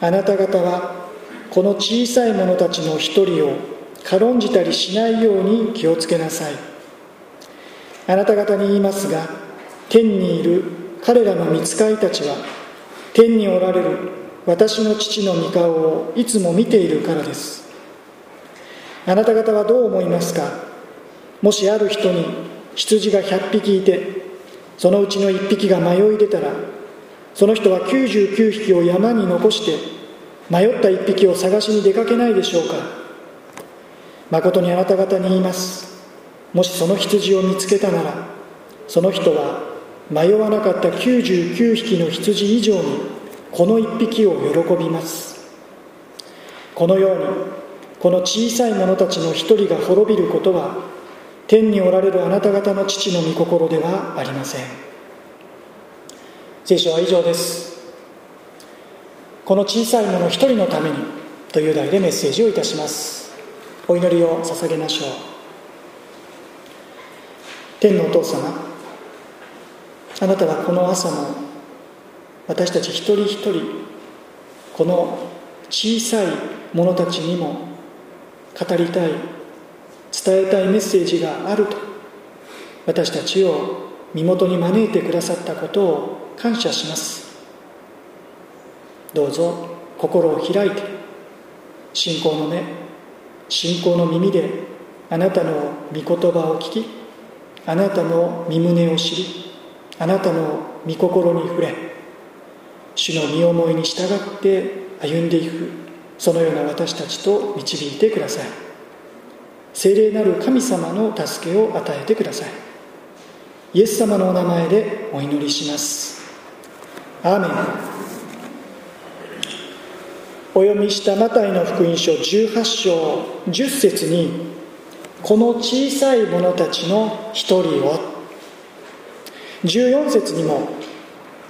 あなた方はこの小さい者たちの一人を軽んじたりしないように気をつけなさい。あなた方に言いますが天にいる彼らの御使いたちは天におられる私の父の御顔をいつも見ているからです。あなた方はどう思いますか？もしある人に羊が100匹いてそのうちの1匹が迷い出たらその人は99匹を山に残して迷った1匹を探しに出かけないでしょうか誠にあなた方に言います。もしその羊を見つけたならその人は迷わなかった99匹の羊以上にこの1匹を喜びます。このようにこの小さい者たちの一人が滅びることは天におられるあなた方の父の御心ではありません。聖書は以上です。この小さい者一人のためにという題でメッセージをいたします。お祈りを捧げましょう。天のお父様あなたはこの朝も私たち一人一人この小さい者たちにも語りたい伝えたいメッセージがあると私たちを身元に招いてくださったことを感謝します。どうぞ心を開いて信仰の目信仰の耳であなたの御言葉を聞きあなたの身胸を知りあなたの御心に触れ主の身思いに従って歩んでいくそのような私たちと導いてください。聖霊なる神様の助けを与えてください。イエス様のお名前でお祈りします。アお読みしたマタイの福音書18章10節にこの小さい者たちの一人を。14節にも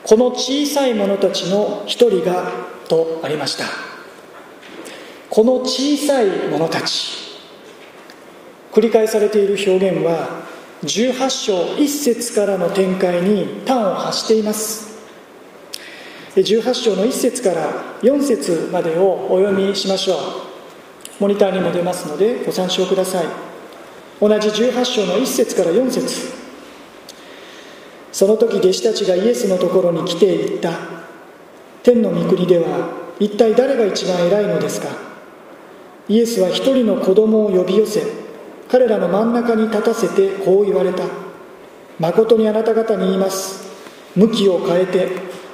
この小さい者たちの一人がとありました。この小さい者たち。繰り返されている表現は18章1節からの展開に端を発しています。18章の1節から4節までをお読みしましょう。モニターにも出ますのでご参照ください。同じ18章の1節から4節。その時弟子たちがイエスのところに来ていった。天の御国では一体誰が一番偉いのですか？イエスは一人の子供を呼び寄せ彼らの真ん中に立たせてこう言われた。誠にあなた方に言います。向きを変えて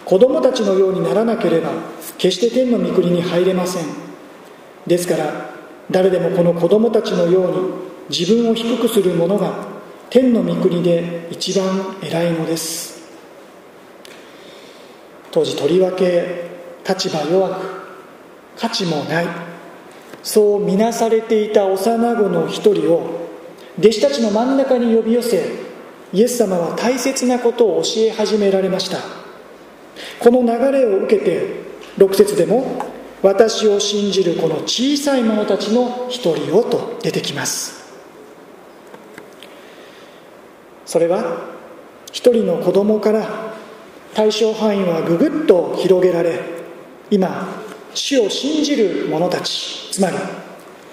子供たちのようにならなければ決して天の御国に入れません。ですから誰でもこの子供たちのように自分を低くする者が天の御国で一番偉いのです。当時とりわけ立場弱く価値もない。そう見なされていた幼子の一人を弟子たちの真ん中に呼び寄せイエス様は大切なことを教え始められました。この流れを受けて6節でも私を信じるこの小さい者たちの一人をと出てきます。それは一人の子供から対象範囲はぐぐっと広げられ今主を信じる者たちつまり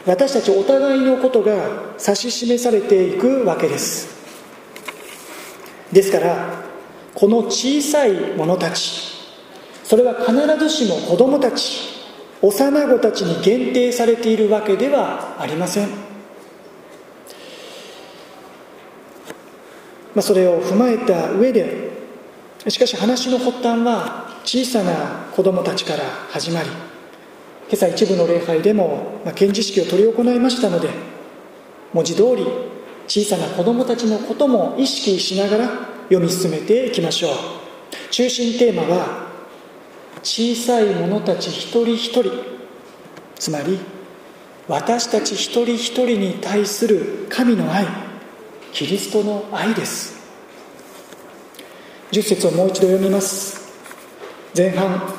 私たちお互いのことが指し示されていくわけです。ですからこの小さい者たち。それは必ずしも子供たち幼子たちに限定されているわけではありません、まあ、それを踏まえた上でしかし話の発端は小さな子供たちから始まり今朝一部の礼拝でも、まあ、検事式を執り行いましたので文字通り小さな子供たちのことも意識しながら読み進めていきましょう。中心テーマは小さい者たち一人一人。つまり私たち一人一人に対する神の愛。キリストの愛です。10節をもう一度読みます。前半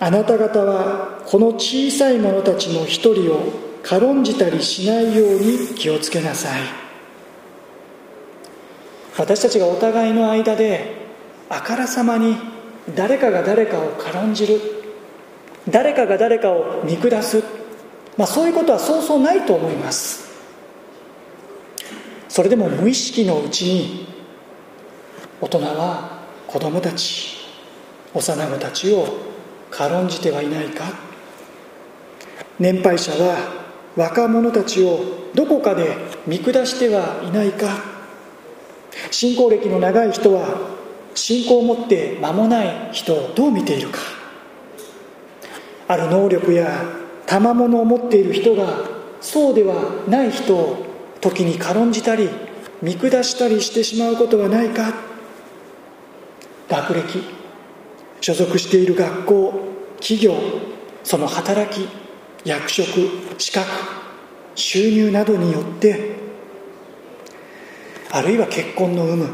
あなた方はこの小さい者たちの一人を軽んじたりしないように気をつけなさい。私たちがお互いの間であからさまに誰かが誰かを軽んじる。誰かが誰かを見下す、まあ、そういうことはそうそうないと思います。それでも無意識のうちに大人は子供たち幼子たちを軽んじてはいないか。年配者は若者たちをどこかで見下してはいないか。信仰歴の長い人は信仰を持って間もない人をどう見ているか。ある能力や賜物を持っている人がそうではない人を時に軽んじたり見下したりしてしまうことはないか。学歴所属している学校企業その働き役職資格収入などによってあるいは結婚の有無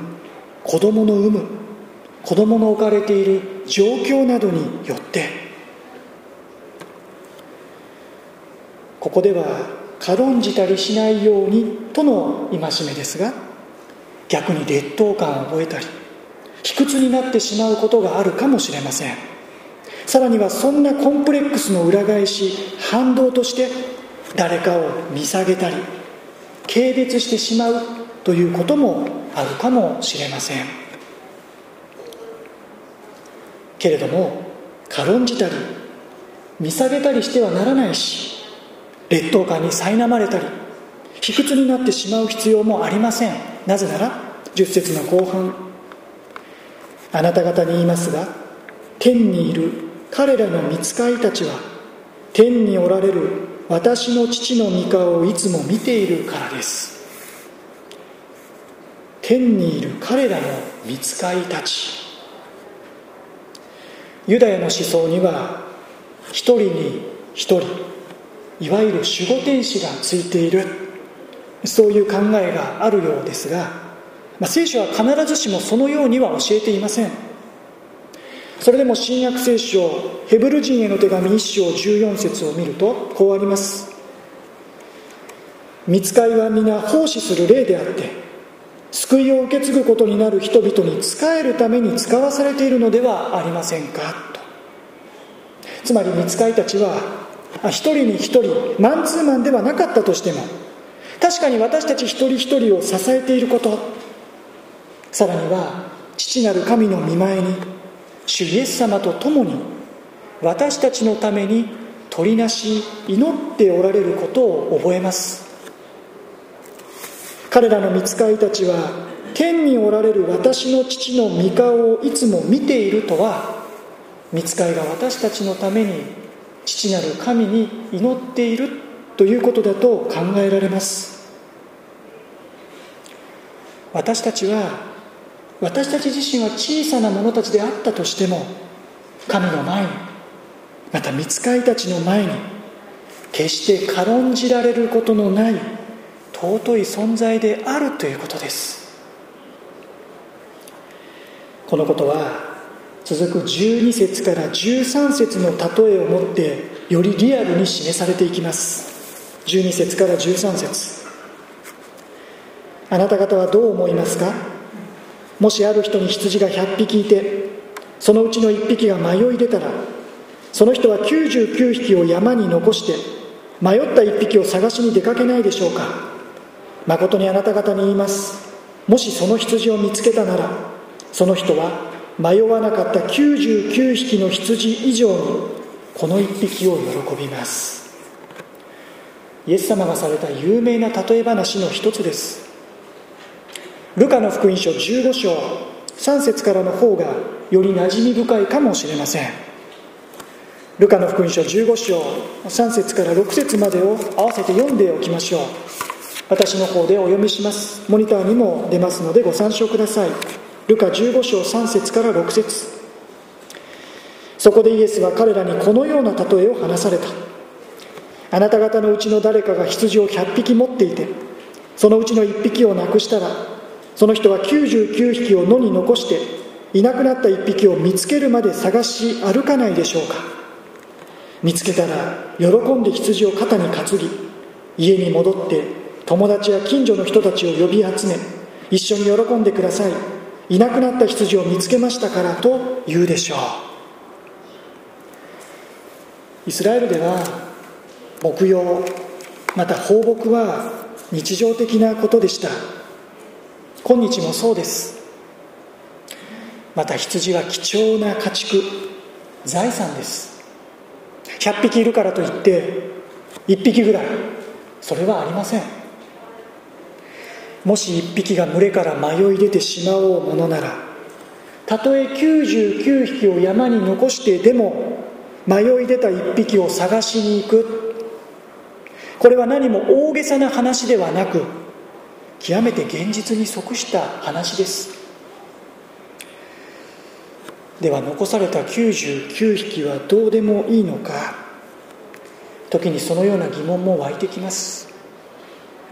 子供の有無子供の置かれている状況などによってここでは軽んじたりしないようにとの戒めですが逆に劣等感を覚えたり卑屈になってしまうことがあるかもしれません。さらにはそんなコンプレックスの裏返し反動として誰かを見下げたり軽蔑してしまうということもあるかもしれません。けれども軽んじたり見下げたりしてはならないし劣等感に苛まれたり卑屈になってしまう必要もありません。なぜなら10節の後半。あなた方に言いますが天にいる彼らの見つかいたちは天におられる私の父の御顔をいつも見ているからです。天にいる彼らの見つかいたち。ユダヤの思想には一人に一人いわゆる守護天使がついている。そういう考えがあるようですが、まあ、聖書は必ずしもそのようには教えていません。それでも新約聖書ヘブル人への手紙1章14節を見るとこうあります。見つかいは皆奉仕する霊であって救いを受け継ぐことになる人々に仕えるために使わされているのではありませんか？と。つまり見つかいたちは一人に一人マンツーマンではなかったとしても確かに私たち一人一人を支えていること。さらには父なる神の見前に主イエス様と共に私たちのために取りなし祈っておられることを覚えます。彼らの見つかいたちは天におられる私の父の御顔をいつも見ているとは見つかいが私たちのために父なる神に祈っているということだと考えられます。私たちは私たち自身は小さな者たちであったとしても神の前にまた見つかいたちの前に決して軽んじられることのない尊い存在であるということです。このことは続く12節から13節の例えをもってよりリアルに示されていきます。12節から13節。あなた方はどう思いますか？もしある人に羊が100匹いてそのうちの1匹が迷い出たらその人は99匹を山に残して迷った1匹を探しに出かけないでしょうか？誠にあなた方に言います。もしその羊を見つけたならその人は迷わなかった99匹の羊以上にこの1匹を喜びます。イエス様がされた有名な例え話の一つです。ルカの福音書15章3節からの方がより馴染み深いかもしれません。ルカの福音書15章3節から6節までを合わせて読んでおきましょう。私の方でお読みします。モニターにも出ますのでご参照ください。ルカ15章3節から6節。そこでイエスは彼らにこのような例えを話された。あなた方のうちの誰かが羊を100匹持っていてそのうちの1匹をなくしたらその人は99匹を野に残していなくなった1匹を見つけるまで探し歩かないでしょうか。見つけたら喜んで羊を肩に担ぎ家に戻って友達や近所の人たちを呼び集め一緒に喜んでください。いなくなった羊を見つけましたからと言うでしょう。イスラエルでは牧羊また放牧は日常的なことでした。今日もそうです。また羊は貴重な家畜財産です。100匹いるからといって1匹ぐらいそれはありません。もし1匹が群れから迷い出てしまおうものならたとえ99匹を山に残してでも迷い出た1匹を探しに行く。これは何も大げさな話ではなく極めて現実に即した話です。では残された99匹はどうでもいいのか。時にそのような疑問も湧いてきます。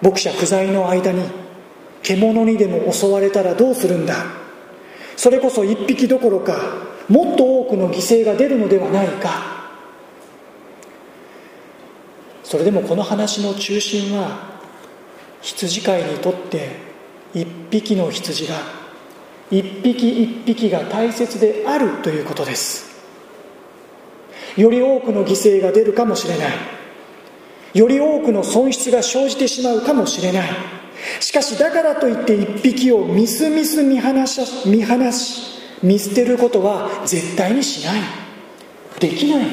牧者不在の間に獣にでも襲われたらどうするんだ？それこそ1匹どころかもっと多くの犠牲が出るのではないか。それでもこの話の中心は羊飼いにとって1匹の羊が一匹一匹が大切であるということです。より多くの犠牲が出るかもしれない。より多くの損失が生じてしまうかもしれない。しかしだからといって一匹をみすみす見放し見放し見捨てることは絶対にしない。できない。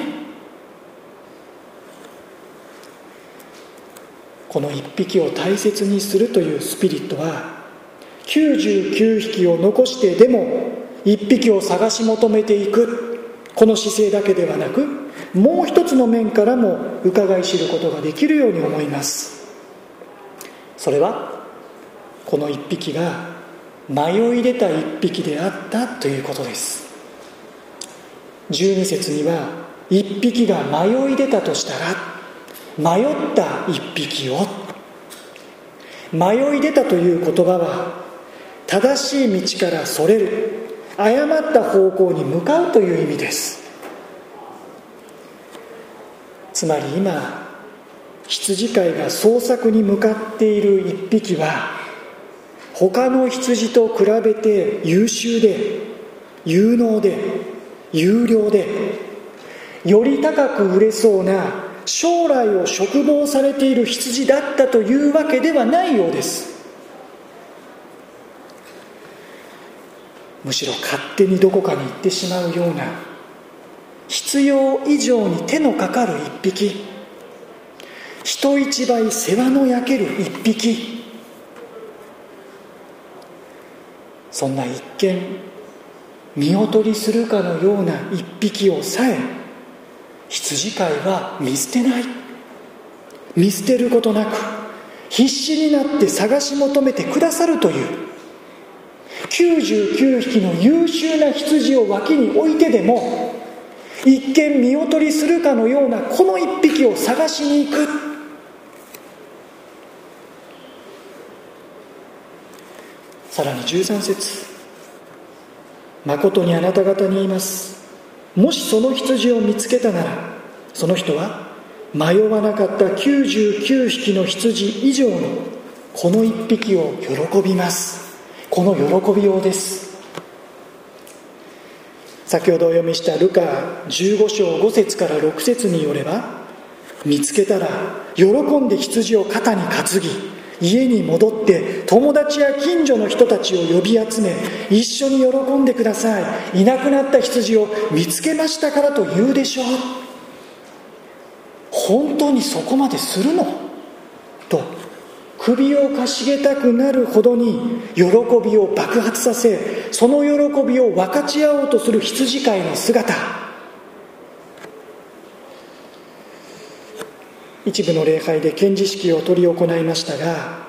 この一匹を大切にするというスピリットは99匹を残してでも1匹を探し求めていく。この姿勢だけではなくもう一つの面からも伺い知ることができるように思います。それはこの1匹が迷い出た1匹であったということです。12節には1匹が迷い出たとしたら迷った1匹を。迷い出たという言葉は正しい道からそれる誤った方向に向かうという意味です。つまり今羊飼いが捜索に向かっている一匹は他の羊と比べて優秀で有能で有料でより高く売れそうな将来を嘱望されている羊だったというわけではないようです。むしろ勝手にどこかに行ってしまうような必要以上に手のかかる一匹人一倍世話の焼ける一匹そんな一見見劣りするかのような一匹をさえ羊飼いは見捨てない。見捨てることなく必死になって探し求めてくださるという。99匹の優秀な羊を脇に置いてでも一見見劣りするかのようなこの一匹を探しに行く。さらに13節。誠にあなた方に言います。もしその羊を見つけたならその人は迷わなかった99匹の羊以上のこの一匹を喜びます。この喜びようです。先ほどお読みしたルカ15章5節から6節によれば見つけたら喜んで羊を肩に担ぎ家に戻って友達や近所の人たちを呼び集め一緒に喜んでください。いなくなった羊を見つけましたからと言うでしょう。本当にそこまでするの？と首をかしげたくなるほどに喜びを爆発させその喜びを分かち合おうとする羊飼いの姿。一部の礼拝で献示式を執り行いましたが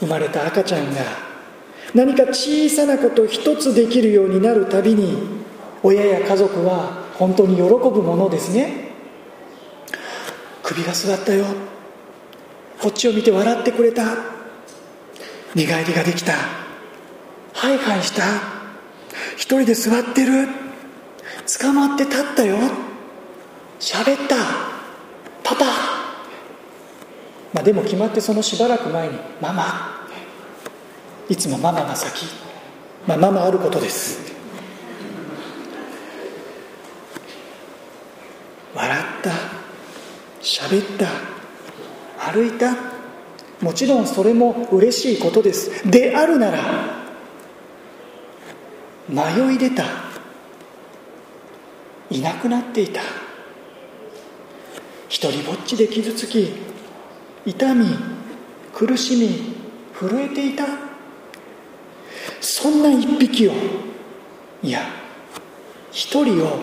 生まれた赤ちゃんが何か小さなこと一つできるようになるたびに親や家族は本当に喜ぶものですね。首が座ったよ。こっちを見て笑ってくれた。寝返りができた。ハイハイした。一人で座ってる。捕まって立ったよ。喋った。パパまあでも決まってそのしばらく前にママ。いつもママが先。まあママあることです。笑った。喋った。歩いた。もちろんそれも嬉しいことです。であるなら迷い出た。いなくなっていた。一人ぼっちで傷つき痛み苦しみ震えていた。そんな一匹をいや一人を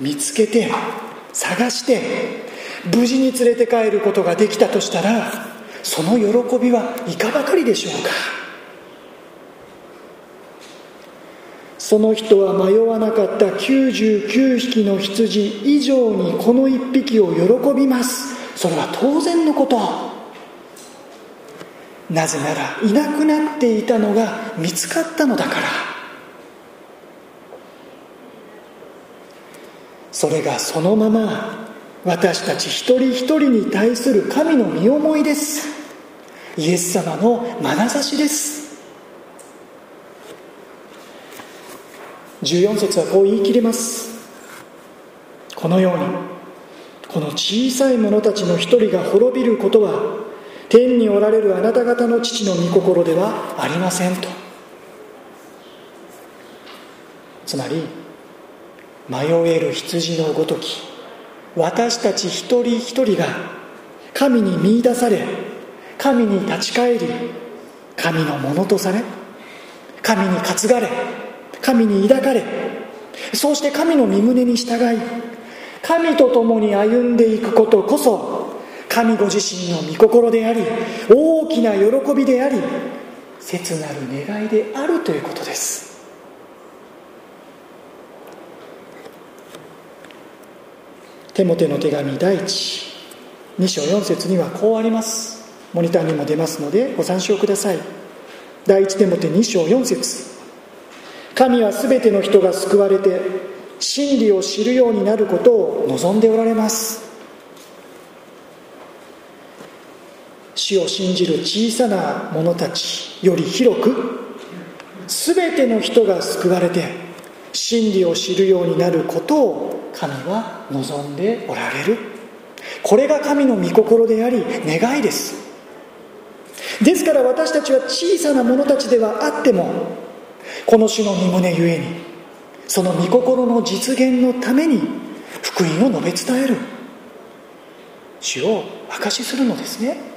見つけて探して無事に連れて帰ることができたとしたらその喜びはいかばかりでしょうか。その人は迷わなかった99匹の羊以上にこの1匹を喜びます。それは当然のこと。なぜならいなくなっていたのが見つかったのだから。それがそのまま私たち一人一人に対する神の身思いです。イエス様の眼差しです。14節はこう言い切ります。このようにこの小さい者たちの一人が滅びることは天におられるあなた方の父の御心ではありませんと。つまり迷える羊のごとき私たち一人一人が神に見いだされ神に立ち返り神のものとされ神に担がれ神に抱かれそうして神の身旨に従い神と共に歩んでいくことこそ神ご自身の御心であり大きな喜びであり切なる願いであるということです。テモテの手紙第一2章4節にはこうあります。モニターにも出ますのでご参照ください。第一テモテ2章4節。神は全ての人が救われて真理を知るようになることを望んでおられます。死を信じる小さな者たちより広く全ての人が救われて真理を知るようになることを神は望んでおられる。これが神の御心であり願いです。ですから私たちは小さな者たちではあってもこの主の身胸ゆえにその御心の実現のために福音を述べ伝える。主を証しするのですね。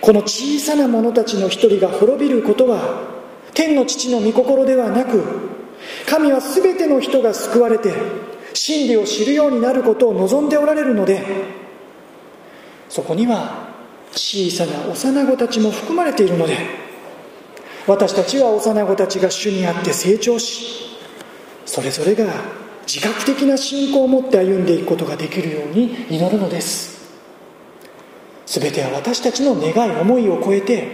この小さな者たちの一人が滅びることは天の父の御心ではなく神は全ての人が救われて真理を知るようになることを望んでおられるのでそこには小さな幼子たちも含まれているので私たちは幼子たちが主にあって成長しそれぞれが自覚的な信仰を持って歩んでいくことができるように祈るのです。全ては私たちの願い思いを超えて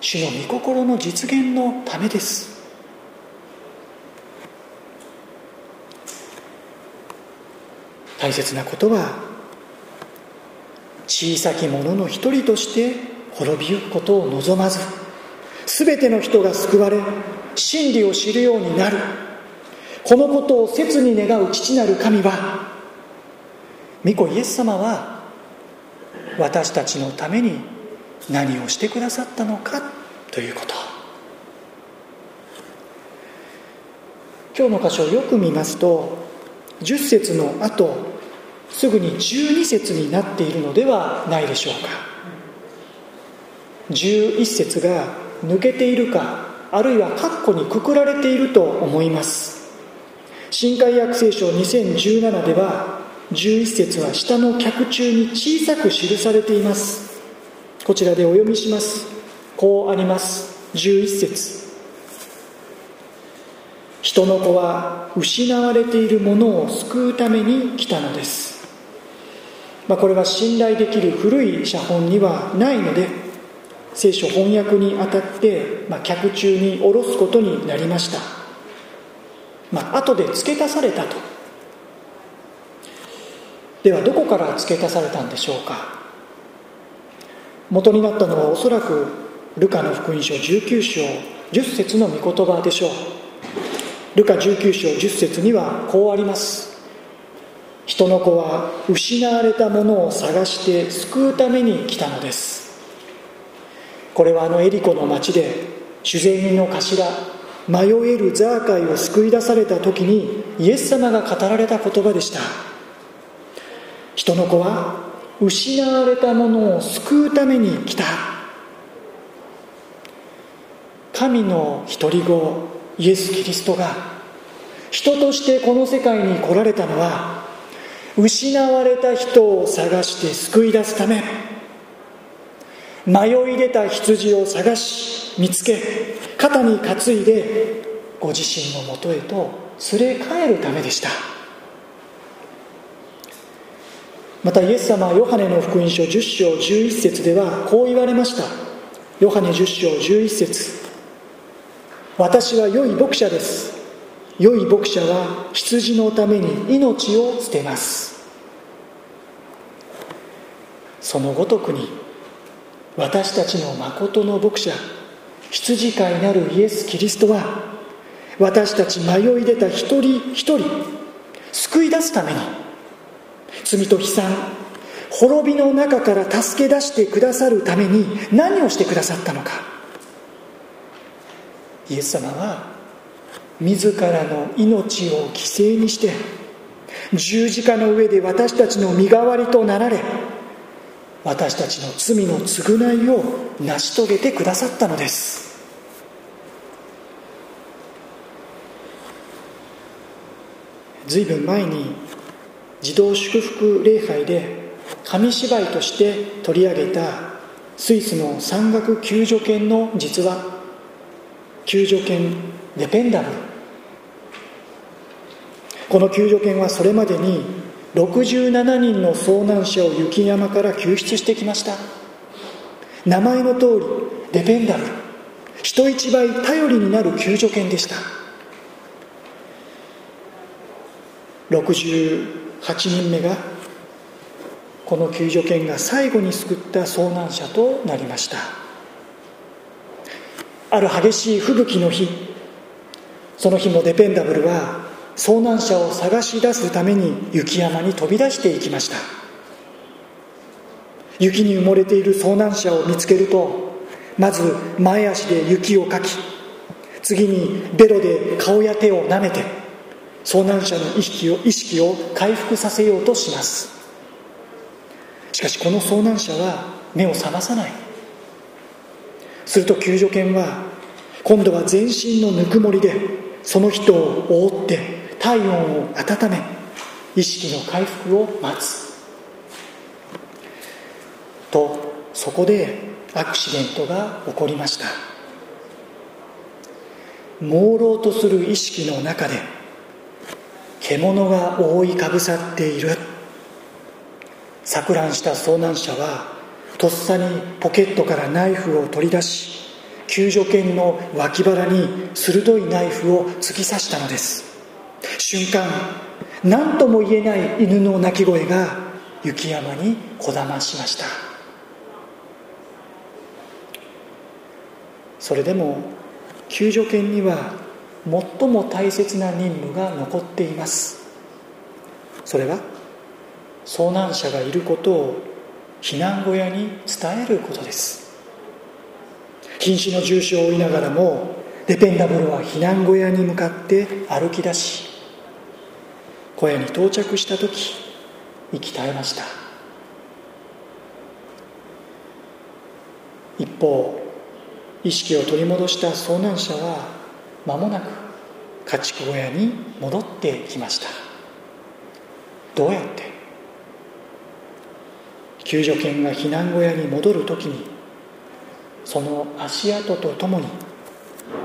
主の御心の実現のためです。大切なことは小さき者の一人として滅びゆくことを望まず全ての人が救われ真理を知るようになる。このことを切に願う父なる神は御子イエス様は私たちのために何をしてくださったのかということ。今日の箇所をよく見ますと10節の後すぐに12節になっているのではないでしょうか。11節が抜けているかあるいは括弧にくくられていると思います。新海訳聖書2017では11節は下の脚中に小さく記されています。こちらでお読みします。こうあります。11節。人の子は失われているものを救うために来たのです、まあ、これは信頼できる古い写本にはないので聖書翻訳にあたって、まあ、客中に下ろすことになりました、まあ後で付け足されたと。ではどこから付け足されたんでしょうか。元になったのはおそらくルカの福音書19章10節の御言葉でしょう。ルカ19章10節にはこうあります。人の子は失われたものを探して救うために来たのです。これはあのエリコの町で主税人の頭迷えるザーカイを救い出された時にイエス様が語られた言葉でした。人の子は失われたものを救うために来た。神の独り子イエス・キリストが人としてこの世界に来られたのは失われた人を探して救い出すため。迷い出た羊を探し見つけ肩に担いでご自身のもとへと連れ帰るためでした。またイエス様はヨハネの福音書10章11節ではこう言われました。ヨハネ10章11節。私は良い牧者です。良い牧者は羊のために命を捨てます。そのごとくに私たちの誠の牧者羊飼いなるイエス・キリストは私たち迷い出た一人一人救い出すために罪と悲惨滅びの中から助け出してくださるために何をしてくださったのか。イエス様は自らの命を犠牲にして十字架の上で私たちの身代わりとなられ私たちの罪の償いを成し遂げてくださったのです。随分前に児童祝福礼拝で紙芝居として取り上げたスイスの山岳救助犬の実話。救助犬デペンダブルこの救助犬はそれまでに67人の遭難者を雪山から救出してきました。名前の通りデペンダブル人一倍頼りになる救助犬でした。68人目がこの救助犬が最後に救った遭難者となりました。ある激しい吹雪の日その日もデペンダブルは遭難者を探し出すために雪山に飛び出していきました。雪に埋もれている遭難者を見つけるとまず前足で雪をかき次にベロで顔や手を舐めて遭難者の意識を意識を回復させようとします。しかしこの遭難者は目を覚まさない。すると救助犬は今度は全身のぬくもりでその人を覆って体温を温め意識の回復を待つ。とそこでアクシデントが起こりました。朦朧とする意識の中で獣が覆いかぶさっている。錯乱した遭難者はとっさにポケットからナイフを取り出し救助犬の脇腹に鋭いナイフを突き刺したのです。瞬間何とも言えない犬の鳴き声が雪山にこだましました。それでも救助犬には最も大切な任務が残っています。それは遭難者がいることを避難小屋に伝えることです。瀕死の重傷を負いながらもデペンダブルは避難小屋に向かって歩き出し小屋に到着した時息絶えました。一方意識を取り戻した遭難者は間もなく家畜小屋に戻ってきました。どうやって？救助犬が避難小屋に戻る時にその足跡とともに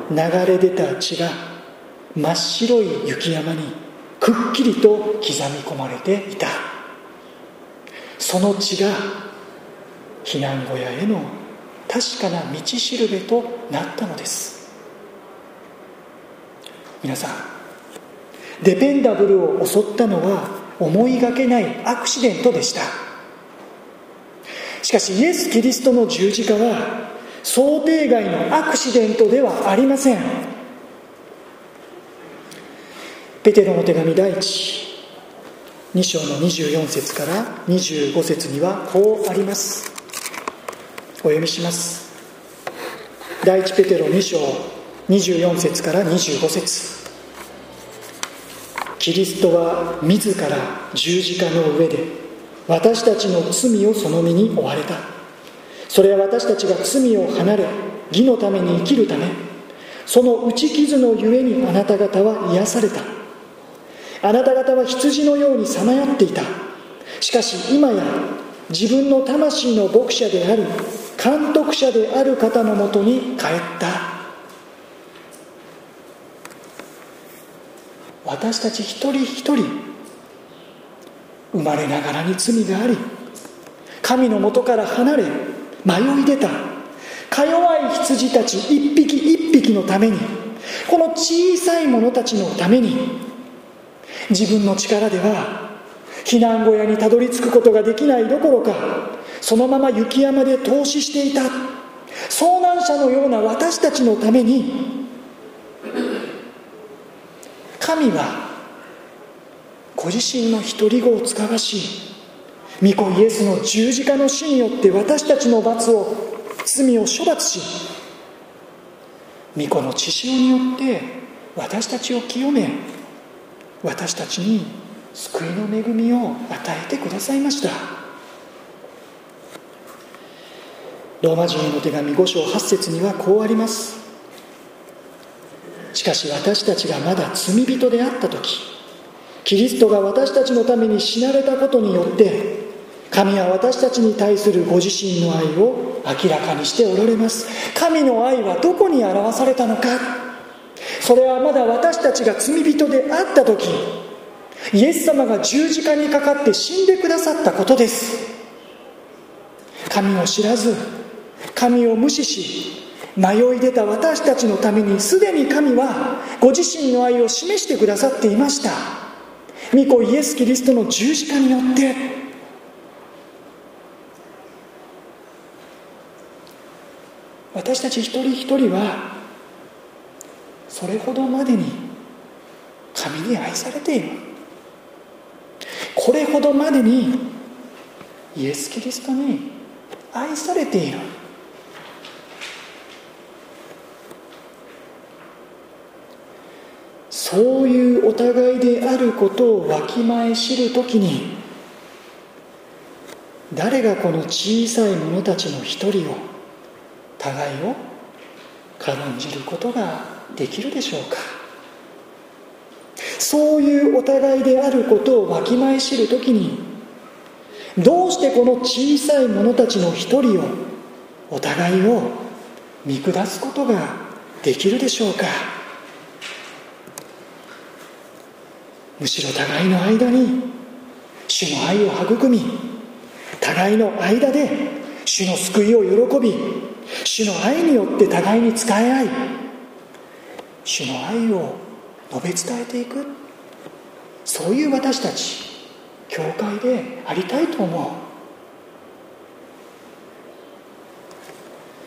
流れ出た血が真っ白い雪山にくっきりと刻み込まれていた。その血が避難小屋への確かな道しるべとなったのです。皆さんデペンダブルを襲ったのは思いがけないアクシデントでした。しかしイエス・キリストの十字架は想定外のアクシデントではありません。ペテロの手紙第一。2章の24節から25節にはこうあります。お読みします。第一ペテロ2章24節から25節。キリストは自ら十字架の上で私たちの罪をその身に負われた。それは私たちが罪を離れ義のために生きるためその打ち傷のゆえにあなた方は癒された。あなた方は羊のようにさまよっていた。しかし今や自分の魂の牧者である監督者である方のもとに帰った。私たち一人一人生まれながらに罪があり神のもとから離れ迷い出た。か弱い羊たち一匹一匹のためにこの小さい者たちのために自分の力では避難小屋にたどり着くことができないどころかそのまま雪山で投資していた遭難者のような私たちのために神はご自身の独り子を使わし御子イエスの十字架の死によって私たちの罰を罪を処罰し御子の血潮によって私たちを清め私たちに救いの恵みを与えてくださいました。ローマ人への手紙5章8節にはこうあります。しかし私たちがまだ罪人であった時キリストが私たちのために死なれたことによって神は私たちに対するご自身の愛を明らかにしておられます。神の愛はどこに表されたのか。それはまだ私たちが罪人であった時イエス様が十字架にかかって死んでくださったことです。神を知らず神を無視し迷い出た私たちのためにすでに神はご自身の愛を示してくださっていました。御子イエス・キリストの十字架によって。私たち一人一人はそれほどまでに神に愛されている。これほどまでにイエス・キリストに愛されている。そういうお互いであることをわきまえ知る時に誰がこの小さい者たちの一人を互いを軽んじることができるでしょうか？そういうお互いであることをわきまえ知る時にどうしてこの小さい者たちの一人をお互いを見下すことができるでしょうか？むしろ互いの間に主の愛を育み互いの間で主の救いを喜び主の愛によって互いに使い合い主の愛を述べ伝えていく。そういう私たち教会でありたいと思う。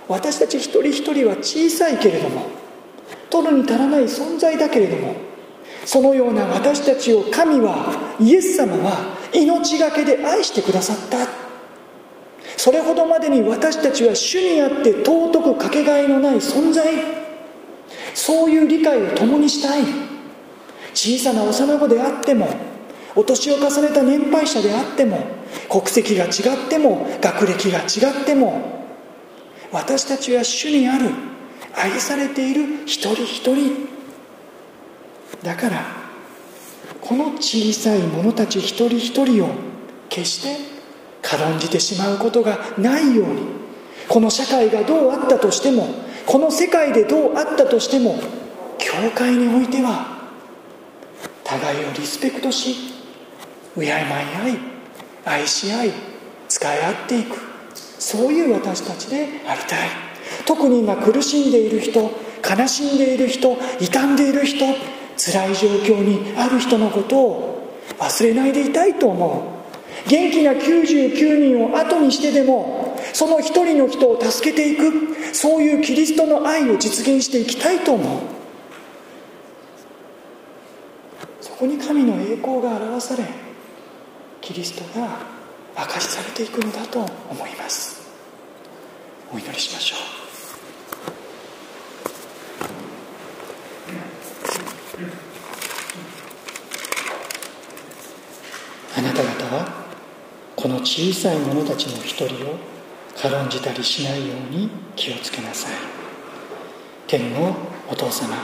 私たち一人一人は小さいけれども取るに足らない存在だけれどもそのような私たちを神はイエス様は命がけで愛してくださった。それほどまでに私たちは主にあって尊くかけがえのない存在。そういう理解を共にしたい。小さな幼子であってもお年を重ねた年配者であっても国籍が違っても学歴が違っても私たちは主にある愛されている一人一人。だからこの小さい者たち一人一人を決して軽んじてしまうことがないようにこの社会がどうあったとしてもこの世界でどうあったとしても教会においては互いをリスペクトし敬い合い愛し合い使い合っていく。そういう私たちでありたい。特に今苦しんでいる人悲しんでいる人傷んでいる人辛い状況にある人のことを忘れないでいたいと思う。元気な99人を後にしてでもその一人の人を助けていくそういうキリストの愛を実現していきたいと思う。そこに神の栄光が表されキリストが明かしされていくのだと思います。お祈りしましょうあなた方はこの小さい者たちの一人を軽んじたりしないように気をつけなさい。天のお父様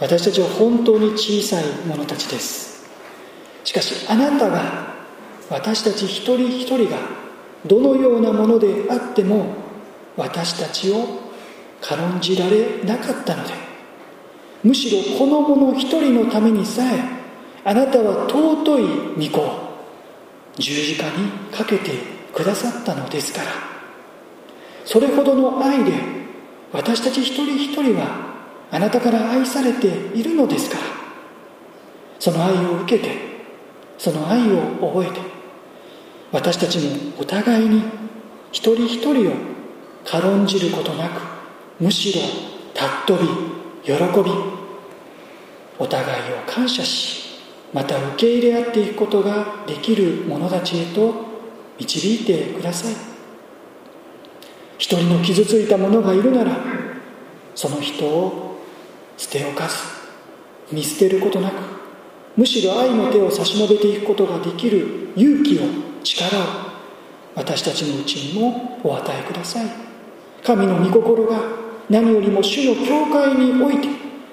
私たちは本当に小さい者たちです。しかしあなたが私たち一人一人がどのようなものであっても私たちを軽んじられなかったのでむしろこの者一人のためにさえあなたは尊い御子を十字架にかけてくださったのですから。それほどの愛で私たち一人一人はあなたから愛されているのですから。その愛を受けてその愛を覚えて私たちもお互いに一人一人を軽んじることなくむしろ尊び喜びお互いを感謝しまた受け入れ合っていくことができる者たちへと導いてください。一人の傷ついた者がいるならその人を捨ておかず見捨てることなくむしろ愛の手を差し伸べていくことができる勇気を力を私たちのうちにもお与えください。神の御心が何よりも主の教会において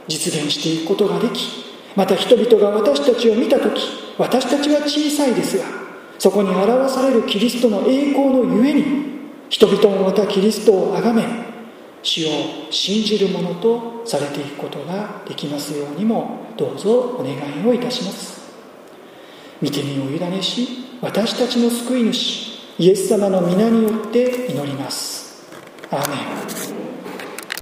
実現していくことができまた人々が私たちを見た時私たちは小さいですがそこに表されるキリストの栄光のゆえに人々もまたキリストを崇め主を信じるものとされていくことができますようにもどうぞお願いをいたします。見てみを委ねし私たちの救い主イエス様の皆によって祈ります。アーメン。